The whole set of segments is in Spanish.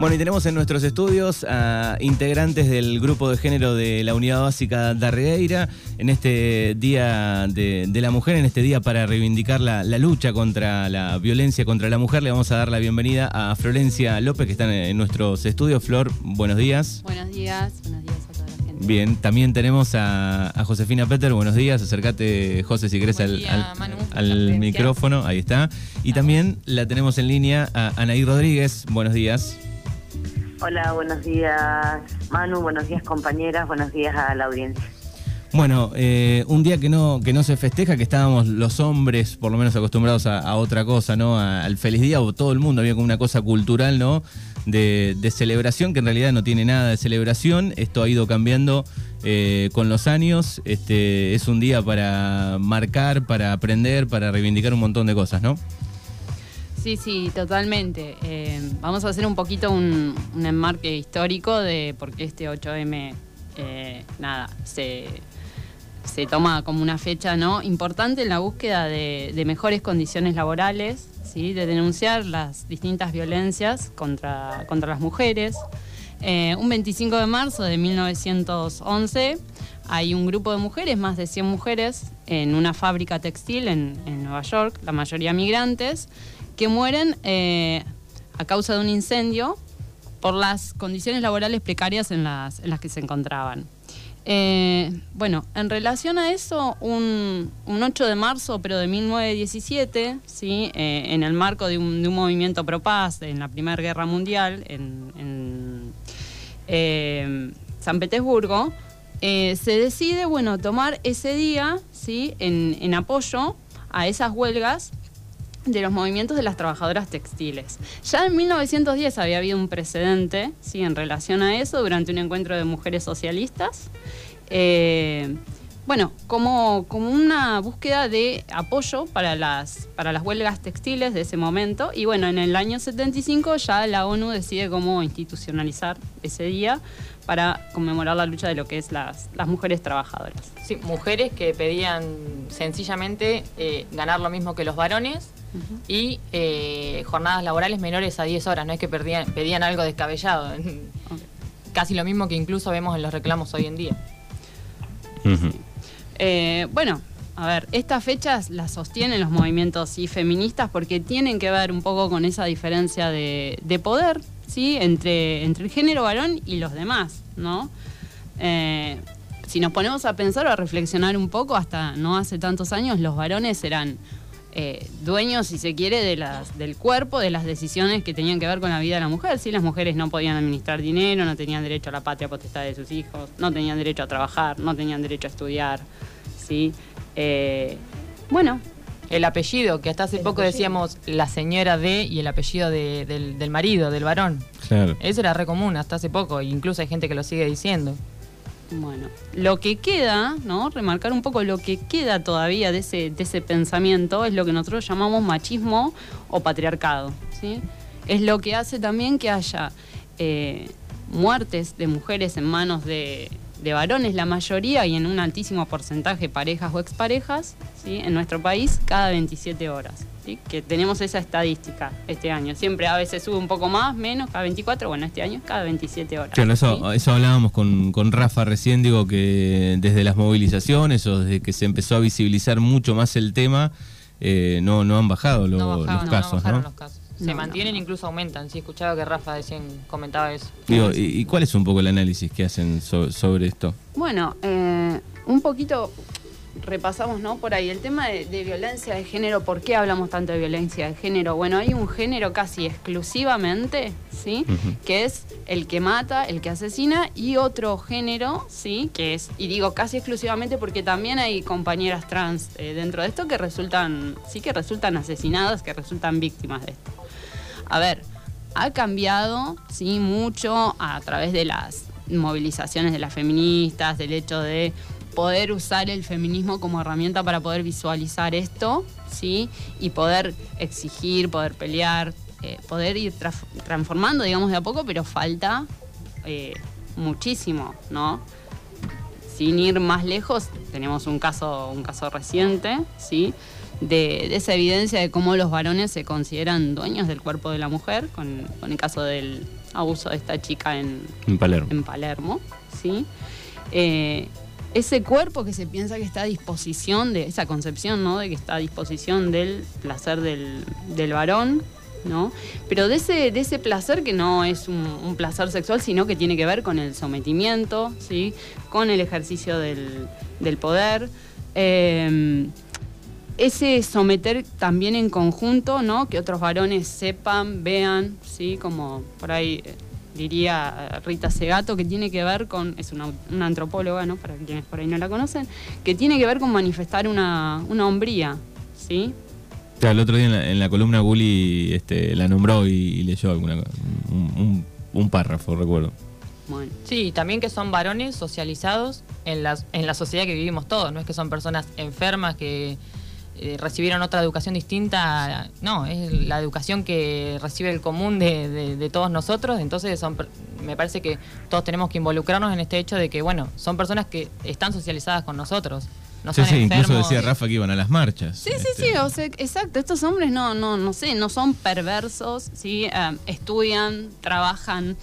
Bueno, y tenemos en nuestros estudios a integrantes del grupo de género de la Unidad Básica Darregueira en este Día de, la Mujer, en este día para reivindicar la, lucha contra la violencia contra la mujer. Le vamos a dar la bienvenida a Florencia López, que está en, nuestros estudios. Flor, buenos días. Buenos días, buenos días a toda la gente. Bien, también tenemos a, Josefina Peter, buenos días. Acércate, José, si querés al, micrófono, ahí está. Y también la tenemos en línea a Anaí Rodríguez, buenos días. Hola, buenos días Manu, buenos días compañeras, buenos días a la audiencia. Bueno, eh, un día que no, que no se festeja, que estábamos los hombres por lo menos acostumbrados a, otra cosa, ¿no? al feliz día, o todo el mundo había como una cosa cultural, ¿no? De, celebración, que en realidad no tiene nada de celebración. Esto ha ido cambiando eh, con los años. Este, es un día para marcar, para aprender, para reivindicar un montón de cosas, ¿no? Sí, sí, totalmente. Eh, vamos a hacer un poquito un, enmarque histórico de por qué este 8M, eh, nada, se, toma como una fecha ¿no? importante en la búsqueda de, mejores condiciones laborales, ¿sí? de denunciar las distintas violencias contra, contra las mujeres. Eh, un 25 de marzo de 1911 hay un grupo de mujeres, más de 100 mujeres, en una fábrica textil en Nueva York, la mayoría migrantes, que mueren eh, a causa de un incendio por las condiciones laborales precarias en las, en las que se encontraban. Eh, bueno, en relación a eso, un, 8 de marzo, pero de 1917, ¿sí? Eh, en el marco de un, movimiento pro paz en la Primera Guerra Mundial en, San Petersburgo, se decide bueno, tomar ese día ¿sí? en, en apoyo a esas huelgas de los movimientos de las trabajadoras textiles. Ya en 1910 había habido un precedente ¿sí? en relación a eso durante un encuentro de mujeres socialistas. Eh, bueno, como, como una búsqueda de apoyo para las, para las huelgas textiles de ese momento. Y bueno, en el año 75 ya la ONU decide cómo institucionalizar ese día para conmemorar la lucha de lo que es las, las mujeres trabajadoras. Sí, mujeres que pedían sencillamente eh, ganar lo mismo que los varones y eh, jornadas laborales menores a 10 horas, no es que pedían algo descabellado, casi lo mismo que incluso vemos en los reclamos hoy en día. Eh, bueno, a ver, estas fechas las sostienen los movimientos y feministas porque tienen que ver un poco con esa diferencia de, poder, ¿sí? Entre, entre el género varón y los demás, ¿no? Eh, si nos ponemos a pensar o a reflexionar un poco, hasta no hace tantos años, los varones eran eh, dueños, si se quiere, de las, del cuerpo, de las decisiones que tenían que ver con la vida de la mujer. ¿sí? Las mujeres no podían administrar dinero, no tenían derecho a la patria potestad de sus hijos, no tenían derecho a trabajar, no tenían derecho a estudiar. ¿sí? Eh, bueno. El apellido, que hasta hace poco decíamos la señora de y el apellido del, del, marido, del varón. Claro. Eso era re común hasta hace poco, incluso hay gente que lo sigue diciendo. Bueno, lo que queda, ¿no? Remarcar un poco lo que queda todavía de ese, de ese pensamiento es lo que nosotros llamamos machismo o patriarcado, ¿sí? Es lo que hace también que haya eh, muertes de mujeres en manos de, de varones, la mayoría, y en un altísimo porcentaje parejas o exparejas, ¿sí? en nuestro país, cada 27 horas. ¿sí? Que tenemos esa estadística este año. Siempre a veces sube un poco más, menos, cada 24, bueno, este año cada 27 horas. Claro, eso, eso hablábamos con, con Rafa recién, digo que desde las movilizaciones o desde que se empezó a visibilizar mucho más el tema, eh, no, no han bajado, los, casos, no, los casos se mantienen, incluso aumentan. Sí, escuchaba que Rafa decían, comentaba eso. Digo, ¿y, cuál es un poco el análisis que hacen sobre esto? Bueno, eh, un poquito repasamos, ¿no? Por ahí el tema de, violencia de género. ¿Por qué hablamos tanto de violencia de género? Bueno, hay un género casi exclusivamente, ¿sí? Que es el que mata, el que asesina, y otro género, ¿sí? Que es, y digo casi exclusivamente porque también hay compañeras trans eh, dentro de esto que resultan, sí, que resultan asesinadas, que resultan víctimas de esto a ver, ha cambiado, sí, mucho a través de las movilizaciones de las feministas, del hecho de poder usar el feminismo como herramienta para poder visualizar esto, ¿sí? Y poder exigir, poder pelear, eh, poder ir transformando, digamos, de a poco, pero falta eh, muchísimo, ¿no? Sin ir más lejos, tenemos un caso, un caso reciente, ¿sí? De, esa evidencia de cómo los varones se consideran dueños del cuerpo de la mujer, con, el caso del abuso de esta chica en, Palermo. En Palermo ¿sí? Eh, ese cuerpo que se piensa que está a disposición de esa concepción, ¿no? De que está a disposición del placer del, varón, ¿no? Pero de ese, de ese placer que no es un, placer sexual, sino que tiene que ver con el sometimiento, ¿sí? Con el ejercicio del, poder. Eh, ese someter también en conjunto, ¿no? Que otros varones sepan, vean, ¿sí? Como por ahí eh, diría Rita Segato, que tiene que ver con, es una, antropóloga, ¿no? Para quienes por ahí no la conocen, que tiene que ver con manifestar una, una hombría, ¿sí? el otro día en la, columna Gulli este, la nombró y, leyó alguna, un, un, párrafo, recuerdo. Bueno. Sí, también que son varones socializados en la, en la sociedad que vivimos todos, no es que son personas enfermas que eh, recibieron otra educación distinta, no, es la educación que recibe el común de, todos nosotros, entonces son, me parece que todos tenemos que involucrarnos en este hecho de que, bueno, son personas que están socializadas con nosotros. No sí, sí, incluso decía Rafa que iban a las marchas. Sí, sí, sí, este. exacto. Estos hombres no, no, no sé, no son perversos, ¿sí? Eh, estudian, trabajan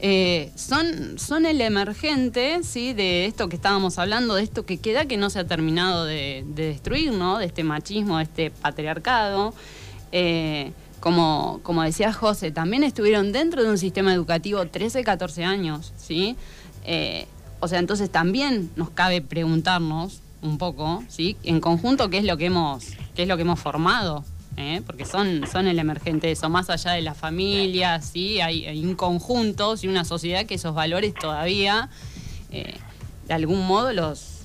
eh, son, son el emergente ¿sí? de esto que estábamos hablando, de esto que queda que no se ha terminado de, destruir, ¿no? de este machismo, de este patriarcado. Eh, como, como decía José, también estuvieron dentro de un sistema educativo 13, 14 años. ¿sí? Eh, o sea, entonces también nos cabe preguntarnos un poco, ¿sí? en conjunto, qué es lo que hemos, qué es lo que hemos formado ¿eh? porque son, son el emergente eso, más allá de la familia, ¿sí? hay, un conjunto y una sociedad que esos valores todavía eh, de algún modo los,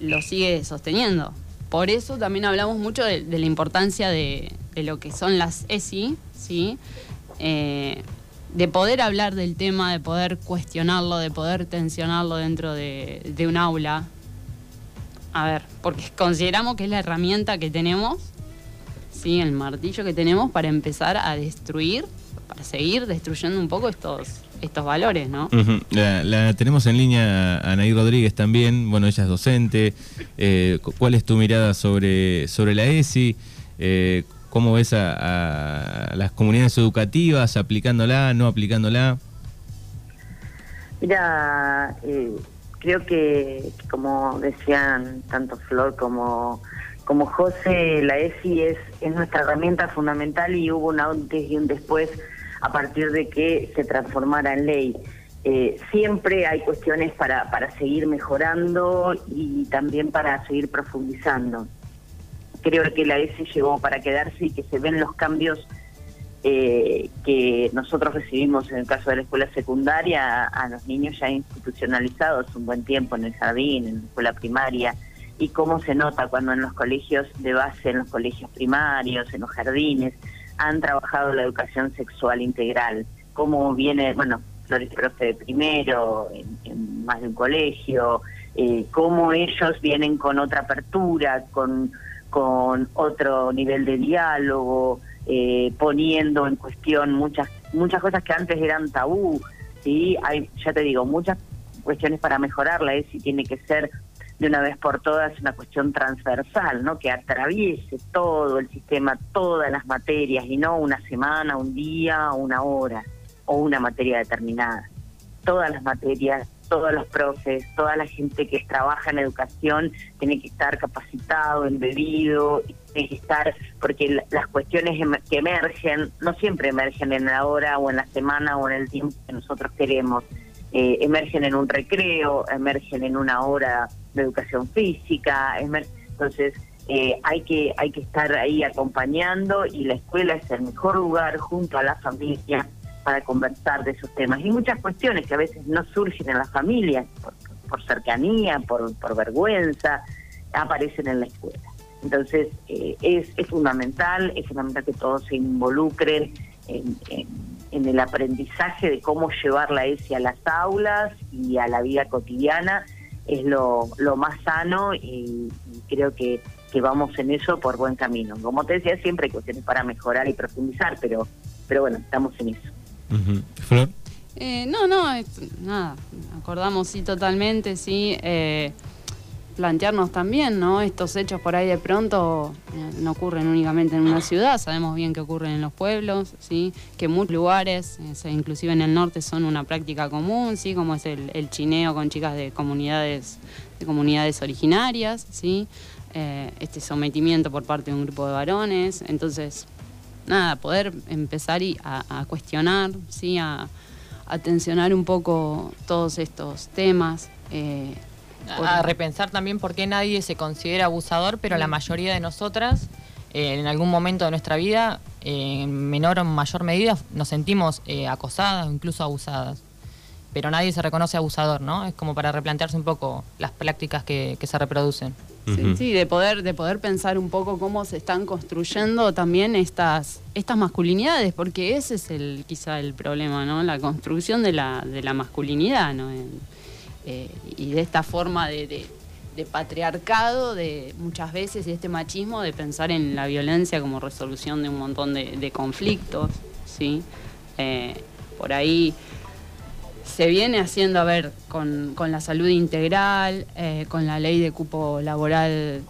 los sigue sosteniendo. Por eso también hablamos mucho de, la importancia de, lo que son las ESI, ¿sí? Eh, de poder hablar del tema, de poder cuestionarlo, de poder tensionarlo dentro de, de un aula. A ver, porque consideramos que es la herramienta que tenemos ¿sí? el martillo que tenemos para empezar a destruir, para seguir destruyendo un poco estos, estos valores, ¿no? la, tenemos en línea a Anaí Rodríguez también, bueno, ella es docente. Eh, ¿Cuál es tu mirada sobre, sobre la ESI? Eh, ¿Cómo ves a, las comunidades educativas aplicándola, no aplicándola? Mira, eh, creo que, como decían tanto Flor como como José, la ESI es, es nuestra herramienta fundamental y hubo un antes y un después a partir de que se transformara en ley. Eh, siempre hay cuestiones para, seguir mejorando y también para seguir profundizando. Creo que la ESI llegó para quedarse y que se ven los cambios eh, que nosotros recibimos en el caso de la escuela secundaria a los niños ya institucionalizados un buen tiempo en el jardín, en la escuela primaria, y cómo se nota cuando en los colegios de base, en los colegios primarios, en los jardines, han trabajado la educación sexual integral, cómo viene, bueno, Flores Profe de primero, en, más de un colegio, eh, cómo ellos vienen con otra apertura, con, con otro nivel de diálogo, eh, poniendo en cuestión muchas muchas cosas que antes eran tabú, ¿sí? Hay, ya te digo, muchas cuestiones para mejorarla, es si tiene que ser de una vez por todas una cuestión transversal, ¿no? Que atraviese todo el sistema, todas las materias y no una semana, un día, una hora o una materia determinada. Todas las materias, todos los profes, toda la gente que trabaja en educación tiene que estar capacitado, embebido, tiene que estar, porque las cuestiones que emergen no siempre emergen en la hora o en la semana o en el tiempo que nosotros queremos. Eh, emergen en un recreo, emergen en una hora de educación física, entonces eh, hay que hay que estar ahí acompañando y la escuela es el mejor lugar junto a la familia para conversar de esos temas y muchas cuestiones que a veces no surgen en la familia por, cercanía, por, por, vergüenza, aparecen en la escuela. Entonces eh, es, es fundamental, es fundamental que todos se involucren en, en el aprendizaje de cómo llevar la ESI a las aulas y a la vida cotidiana es lo, lo más sano y, creo que, que, vamos en eso por buen camino. Como te decía, siempre hay cuestiones para mejorar y profundizar, pero, pero bueno, estamos en eso. Flor. Eh, no, no, nada, acordamos sí totalmente, sí. Eh, plantearnos también, ¿no? Estos hechos por ahí de pronto eh, no ocurren únicamente en una ciudad, sabemos bien que ocurren en los pueblos, ¿sí? Que muchos lugares, eh, inclusive en el norte, son una práctica común, ¿sí? Como es el, chineo con chicas de comunidades, de comunidades originarias, ¿sí? Eh, este sometimiento por parte de un grupo de varones. Entonces, nada, poder empezar a, cuestionar, ¿sí? A, a tensionar un poco todos estos temas a repensar también por qué nadie se considera abusador, pero la mm. mayoría de nosotras, eh, en algún momento de nuestra vida, eh, en menor o mayor medida, nos sentimos eh, acosadas o incluso abusadas. Pero nadie se reconoce abusador, ¿no? Es como para replantearse un poco las prácticas que, se reproducen. Sí, sí, de poder, de poder pensar un poco cómo se están construyendo también estas, estas masculinidades, porque ese es el, quizá el problema, ¿no? La construcción de la, de la masculinidad, ¿no? Eh, y de esta forma de, patriarcado, de muchas veces, y este machismo, de pensar en la violencia como resolución de un montón de, conflictos, ¿sí? Eh, por ahí se viene haciendo, a ver, con, la salud integral, eh, con la ley de cupo laboral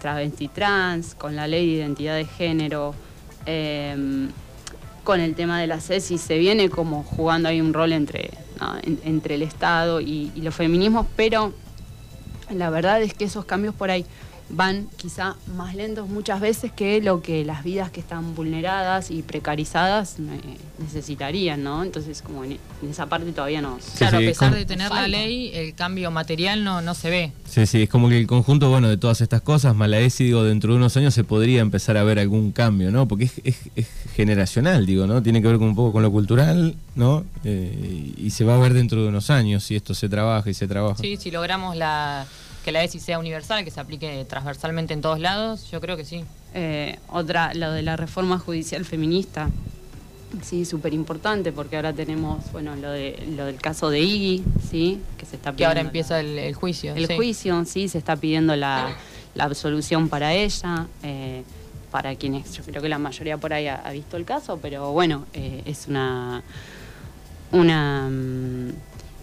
travesti trans, con la ley de identidad de género, con el tema de la CESI, se viene como jugando ahí un rol entre entre el Estado y, los feminismos, pero la verdad es que esos cambios por ahí van quizá más lentos muchas veces que lo que las vidas que están vulneradas y precarizadas eh, necesitarían, ¿no? Entonces, como en, esa parte todavía no... claro, a pesar de tener la ley, el cambio material no, no se ve. Sí, sí, es como que el conjunto, bueno, de todas estas cosas, Malaesi, digo, dentro de unos años se podría empezar a ver algún cambio, ¿no? Porque es, generacional, digo, ¿no? Tiene que ver con un poco con lo cultural, ¿no? Eh, y se va a ver dentro de unos años si esto se trabaja y se trabaja. Sí, si logramos la que la ESI sea universal, que se aplique transversalmente en todos lados, yo creo que sí. Eh, otra, lo de la reforma judicial feminista, sí, súper importante, porque ahora tenemos, bueno, lo, de, lo del caso de Iggy, sí, que se está pidiendo. Que ahora empieza el, juicio. El juicio, sí, se está pidiendo la, absolución para ella. Eh, para quienes, yo creo que la mayoría por ahí ha, visto el caso, pero bueno, eh, es una, una mm,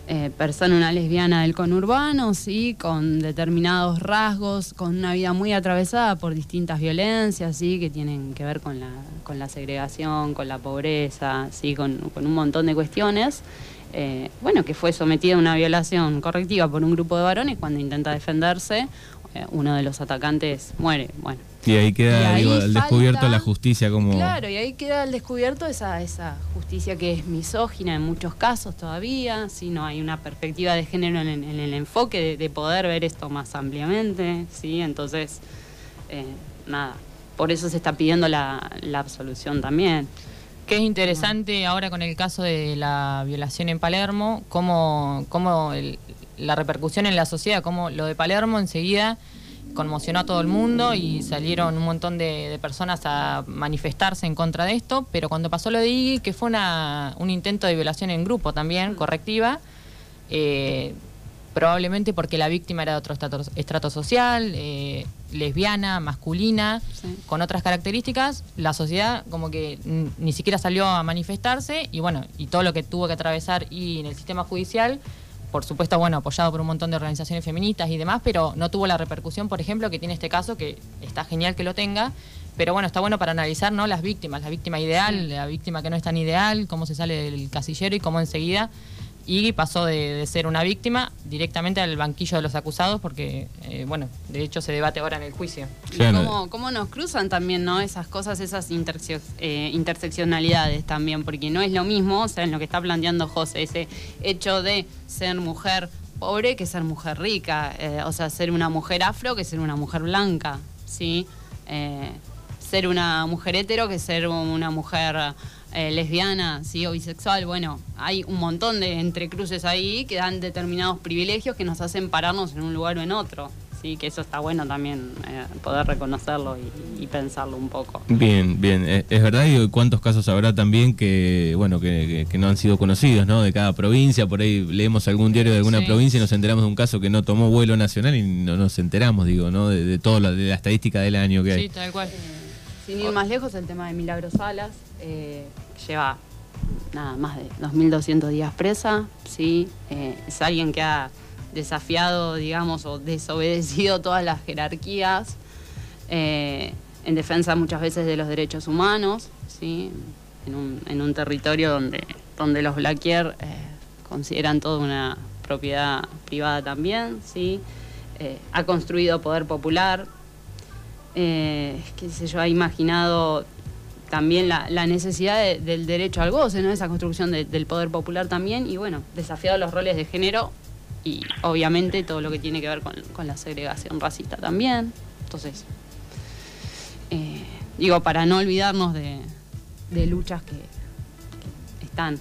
eh, persona, una lesbiana del conurbano, ¿sí? con determinados rasgos, con una vida muy atravesada por distintas violencias, ¿sí? que tienen que ver con la, con la segregación, con la pobreza, ¿sí? con, un montón de cuestiones. Eh, bueno, que fue sometida a una violación correctiva por un grupo de varones cuando intenta defenderse, uno de los atacantes muere. Bueno, y ahí queda el descubierto la justicia como... Claro, y ahí queda el descubierto esa, esa justicia que es misógina en muchos casos todavía, si no hay una perspectiva de género en, el enfoque de, poder ver esto más ampliamente, ¿sí? Entonces, eh, nada, por eso se está pidiendo la, absolución también. Que es interesante ahora con el caso de la violación en Palermo, cómo, cómo la repercusión en la sociedad, cómo lo de Palermo enseguida conmocionó a todo el mundo y salieron un montón de, personas a manifestarse en contra de esto, pero cuando pasó lo de Iggy, que fue una, un intento de violación en grupo también, correctiva, eh, probablemente porque la víctima era de otro estrato, social, eh, lesbiana, masculina, con otras características, la sociedad como que ni siquiera salió a manifestarse y bueno, y todo lo que tuvo que atravesar y en el sistema judicial por supuesto, bueno, apoyado por un montón de organizaciones feministas y demás, pero no tuvo la repercusión, por ejemplo, que tiene este caso, que está genial que lo tenga, pero bueno, está bueno para analizar ¿no? las víctimas, la víctima ideal, la víctima que no es tan ideal, cómo se sale del casillero y cómo enseguida y pasó de, ser una víctima directamente al banquillo de los acusados porque, eh, bueno, de hecho se debate ahora en el juicio. cómo, nos cruzan también, ¿no? Esas cosas, esas eh, interseccionalidades también, porque no es lo mismo, o sea, en lo que está planteando José, ese hecho de ser mujer pobre que ser mujer rica, eh, o sea, ser una mujer afro que ser una mujer blanca, ¿sí? Ser una mujer hetero que ser una mujer eh, lesbiana, ¿sí? o bisexual, bueno, hay un montón de entrecruces ahí que dan determinados privilegios que nos hacen pararnos en un lugar o en otro. Sí, que eso está bueno también eh, poder reconocerlo y, pensarlo un poco. Bien, bien, eh, es verdad y cuántos casos habrá también que, bueno, que, no han sido conocidos, ¿no? De cada provincia, por ahí leemos algún diario de alguna provincia y nos enteramos de un caso que no tomó vuelo nacional y no nos enteramos, digo, ¿no? De, de toda la, de la estadística del año que hay. Sí, tal cual. Sin ir más lejos, el tema de Milagros Salas, eh, lleva nada más de 2.200 días presa, ¿sí? Eh, es alguien que ha desafiado, digamos, o desobedecido todas las jerarquías eh, en defensa muchas veces de los derechos humanos, ¿sí? en, un, en un territorio donde, donde los Blackier eh, consideran toda una propiedad privada también, ¿sí? Ha construido poder popular, qué sé yo, ha imaginado también la, necesidad del derecho al goce, ¿no? esa construcción del poder popular también, y bueno, desafiado los roles de género y obviamente todo lo que tiene que ver con, la segregación racista también. Entonces, eh, digo, para no olvidarnos de, luchas que, están.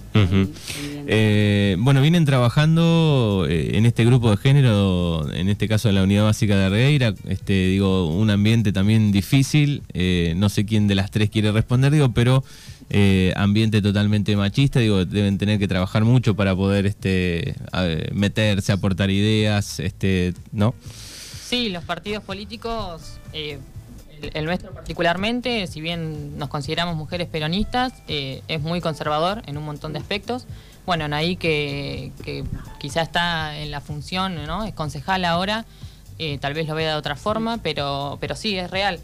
Eh, bueno, vienen trabajando eh, en este grupo de género, en este caso en la unidad básica de Regueira, este, digo, un ambiente también difícil, no sé quién de las tres quiere responder, digo, pero eh, ambiente totalmente machista, digo, deben tener que trabajar mucho para poder este, meterse, aportar ideas, este, ¿no? Sí, los partidos políticos, eh, el, nuestro particularmente, si bien nos consideramos mujeres peronistas, eh, es muy conservador en un montón de aspectos. Bueno, ahí que, que quizá está en la función, ¿no? Es concejal ahora, tal vez lo vea de otra forma, pero, pero sí, es real.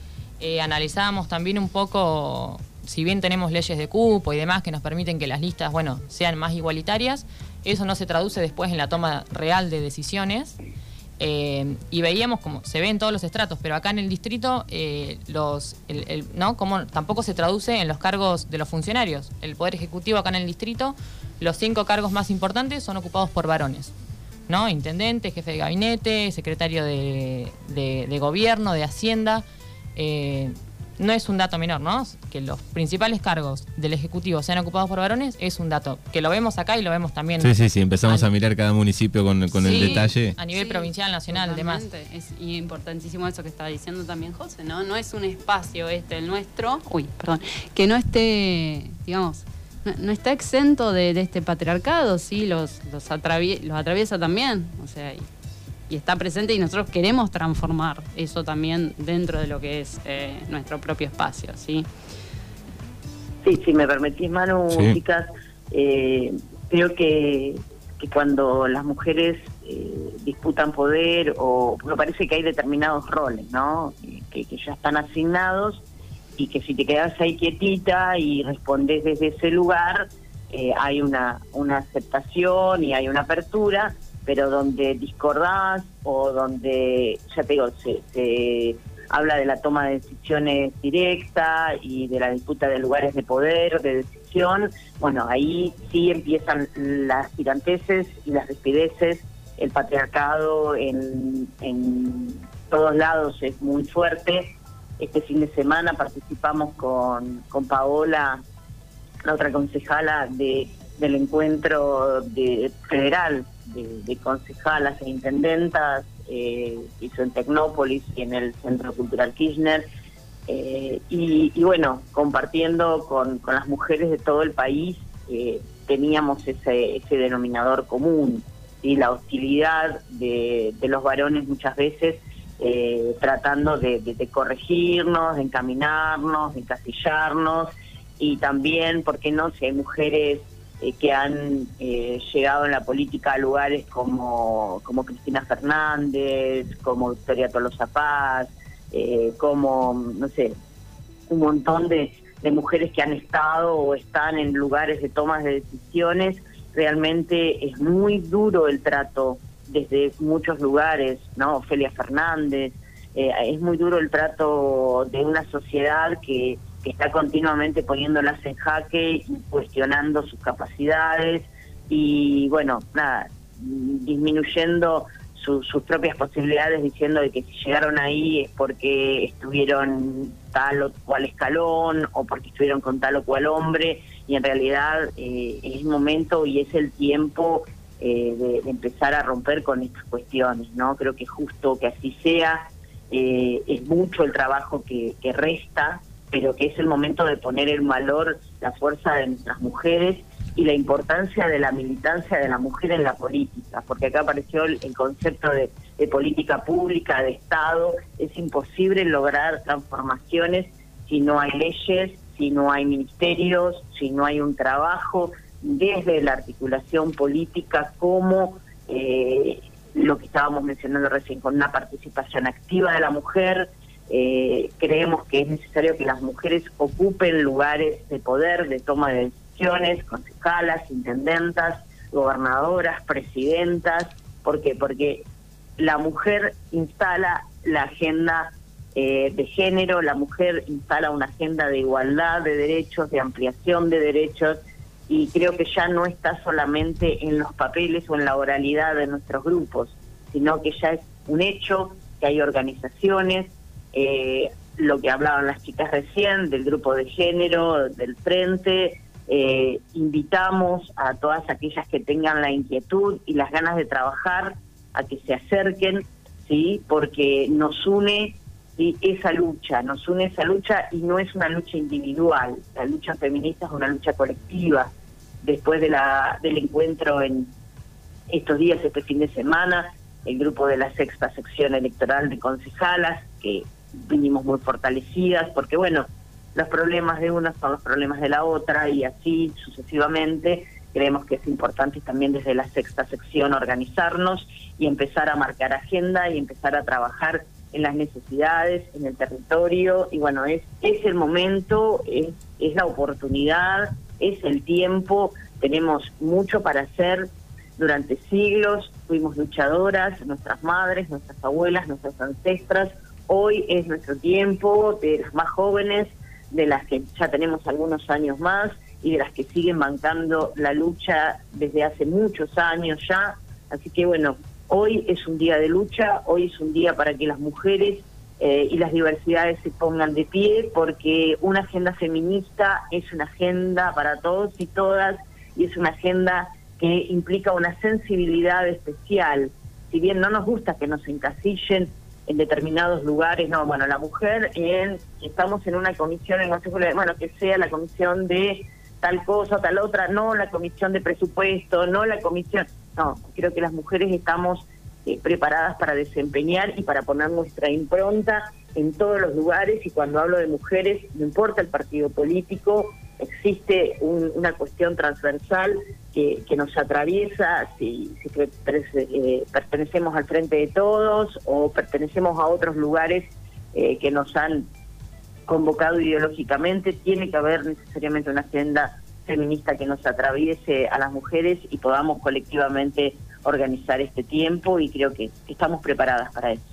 analizábamos también un poco si bien tenemos leyes de cupo y demás que nos permiten que las listas, bueno, sean más igualitarias, eso no se traduce después en la toma real de decisiones. Eh, y veíamos como se ve en todos los estratos, pero acá en el distrito eh, los, ¿no? como tampoco se traduce en los cargos de los funcionarios. El Poder Ejecutivo acá en el distrito, los cinco cargos más importantes son ocupados por varones. ¿no? Intendente, jefe de gabinete, secretario de, gobierno, de Hacienda. Eh, no es un dato menor, ¿no? Que los principales cargos del Ejecutivo sean ocupados por varones es un dato que lo vemos acá y lo vemos también. Sí, sí, sí, empezamos a, mirar cada municipio con, el detalle. A nivel provincial, nacional, demás. Es importantísimo eso que estaba diciendo también José, ¿no? No es un espacio este, el nuestro, uy, perdón, que no esté, digamos, no, está exento de, este patriarcado, sí, los, los, los atraviesa también, o sea, y está presente y nosotros queremos transformar eso también dentro de lo que es eh, nuestro propio espacio, ¿sí? Sí, si me permitís, Manu, chicas, eh, creo que, que, cuando las mujeres eh, disputan poder o me parece que hay determinados roles, ¿no? Que, que ya están asignados y que si te quedas ahí quietita y respondes desde ese lugar, hay una, una aceptación y hay una apertura pero donde discordás o donde, ya te digo, se, habla de la toma de decisiones directa y de la disputa de lugares de poder, de decisión, bueno, ahí sí empiezan las giganteses y las despideces, el patriarcado en, en todos lados es muy fuerte. Este fin de semana participamos con, con Paola, la otra concejala de, del encuentro de, federal de, concejalas e intendentas, eh, hizo en Tecnópolis y en el Centro Cultural Kirchner. Eh, y, bueno, compartiendo con, las mujeres de todo el país, eh, teníamos ese, ese denominador común, y la hostilidad de, los varones muchas veces eh, tratando de, de, corregirnos, de encaminarnos, de encasillarnos, y también, ¿por qué no? Si hay mujeres eh, que han eh, llegado en la política a lugares como, como Cristina Fernández, como Victoria Tolosa Paz, eh, como, no sé, un montón de, de mujeres que han estado o están en lugares de tomas de decisiones. Realmente es muy duro el trato desde muchos lugares, ¿no? Ofelia Fernández, es muy duro el trato de una sociedad que que está continuamente poniéndolas en jaque y cuestionando sus capacidades y bueno, nada, disminuyendo sus propias posibilidades diciendo de que si llegaron ahí es porque estuvieron tal o cual escalón o porque estuvieron con tal o cual hombre y en realidad eh, es el momento y es el tiempo eh, de, empezar a romper con estas cuestiones, ¿no? Creo que justo que así sea, eh, es mucho el trabajo que resta pero que es el momento de poner en valor la fuerza de nuestras mujeres y la importancia de la militancia de la mujer en la política, porque acá apareció el, concepto de, política pública, de Estado, es imposible lograr transformaciones si no hay leyes, si no hay ministerios, si no hay un trabajo desde la articulación política como eh, lo que estábamos mencionando recién, con una participación activa de la mujer. Eh, creemos que es necesario que las mujeres ocupen lugares de poder, de toma de decisiones, concejalas, intendentas, gobernadoras, presidentas. ¿Por qué? Porque la mujer instala la agenda eh, de género, la mujer instala una agenda de igualdad de derechos, de ampliación de derechos, y creo que ya no está solamente en los papeles o en la oralidad de nuestros grupos, sino que ya es un hecho, que hay organizaciones, eh, lo que hablaban las chicas recién, del grupo de género, del frente, eh, invitamos a todas aquellas que tengan la inquietud y las ganas de trabajar a que se acerquen, sí, porque nos une esa lucha, nos une esa lucha y no es una lucha individual, la lucha feminista es una lucha colectiva. Después de la, del encuentro en estos días, este fin de semana, el grupo de la sexta sección electoral de concejalas, que vinimos muy fortalecidas, porque bueno, los problemas de una son los problemas de la otra y así sucesivamente. Creemos que es importante también desde la sexta sección organizarnos y empezar a marcar agenda y empezar a trabajar en las necesidades, en el territorio, y bueno, es, es el momento, es, es la oportunidad, es el tiempo, tenemos mucho para hacer. Durante siglos fuimos luchadoras, nuestras madres, nuestras abuelas, nuestras ancestras. Hoy es nuestro tiempo de las más jóvenes, de las que ya tenemos algunos años más y de las que siguen bancando la lucha desde hace muchos años ya. Así que bueno, Hoy es un día de lucha, hoy es un día para que las mujeres eh, y las diversidades se pongan de pie, porque una agenda feminista es una agenda para todos y todas y es una agenda que implica una sensibilidad especial. Si bien no nos gusta que nos encasillen en determinados lugares, no, bueno, la mujer, en, estamos en una comisión en bueno, que sea la comisión de tal cosa, tal otra, no la comisión de presupuesto, no la comisión no, creo que las mujeres estamos eh, preparadas para desempeñar y para poner nuestra impronta en todos los lugares y cuando hablo de mujeres, no importa el partido político, existe una cuestión transversal que, nos atraviesa, si, eh, pertenecemos al frente de todos o pertenecemos a otros lugares eh, que nos han convocado ideológicamente, tiene que haber necesariamente una agenda feminista que nos atraviese a las mujeres y podamos colectivamente organizar este tiempo y creo que estamos preparadas para eso.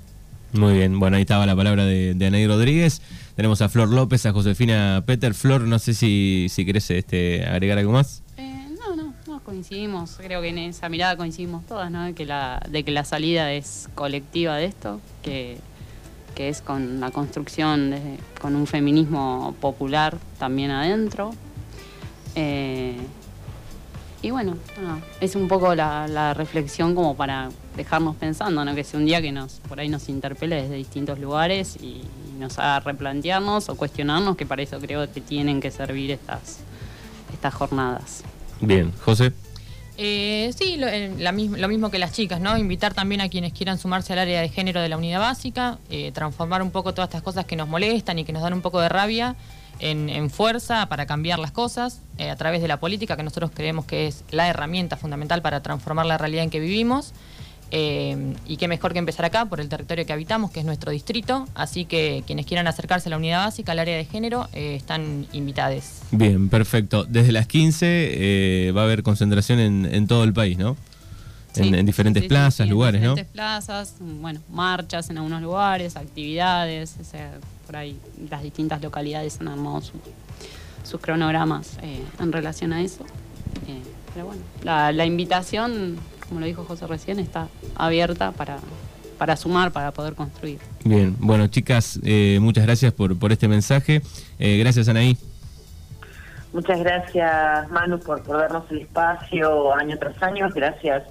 Muy bien, bueno, ahí estaba la palabra de, de Rodríguez. Tenemos a Flor López, a Josefina Peter. Flor, no sé si, si querés este, agregar algo más. Eh, no, no, no, coincidimos. Creo que en esa mirada coincidimos todas, ¿no? De que la, de que la salida es colectiva de esto, que, que es con la construcción, de, con un feminismo popular también adentro, eh, y bueno, es un poco la, reflexión como para dejarnos pensando, ¿no? que sea un día que nos por ahí nos interpele desde distintos lugares y, nos haga replantearnos o cuestionarnos, que para eso creo que tienen que servir estas, estas jornadas. Bien, José. Eh, sí, lo, lo, mismo que las chicas, ¿no? Invitar también a quienes quieran sumarse al área de género de la unidad básica, eh, transformar un poco todas estas cosas que nos molestan y que nos dan un poco de rabia en, fuerza para cambiar las cosas eh, a través de la política, que nosotros creemos que es la herramienta fundamental para transformar la realidad en que vivimos. Eh, y qué mejor que empezar acá, por el territorio que habitamos, que es nuestro distrito. Así que quienes quieran acercarse a la unidad básica, al área de género, eh, están invitados. Bien, perfecto. Desde las 15 va a haber concentración en, todo el país, ¿no? en, diferentes plazas, lugares, ¿no? En diferentes plazas, bueno, marchas en algunos lugares, actividades, por ahí las distintas localidades han armado sus cronogramas eh, en relación a eso. Eh, pero bueno, la, invitación, como lo dijo José recién, está abierta para, para sumar, para poder construir. Bien, bueno chicas, eh, muchas gracias por, por este mensaje. gracias Anaí. Muchas gracias Manu por, por darnos el espacio año tras año. Gracias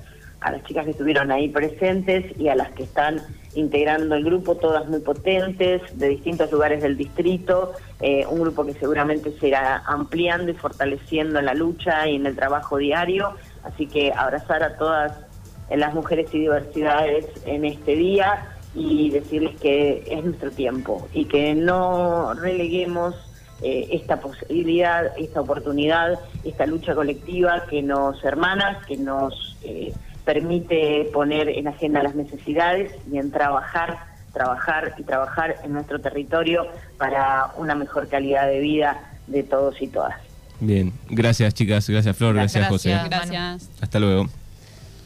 a las chicas que estuvieron ahí presentes y a las que están integrando el grupo, todas muy potentes, de distintos lugares del distrito, eh, un grupo que seguramente se irá ampliando y fortaleciendo en la lucha y en el trabajo diario, Así que abrazar a todas las mujeres y diversidades en este día y decirles que es nuestro tiempo y que no releguemos eh, esta posibilidad, esta oportunidad, esta lucha colectiva que nos hermana, que nos eh, permite poner en agenda las necesidades y en trabajar, trabajar y trabajar en nuestro territorio para una mejor calidad de vida de todos y todas. Bien, gracias chicas, gracias Flor, gracias, gracias José. Gracias. Hasta luego.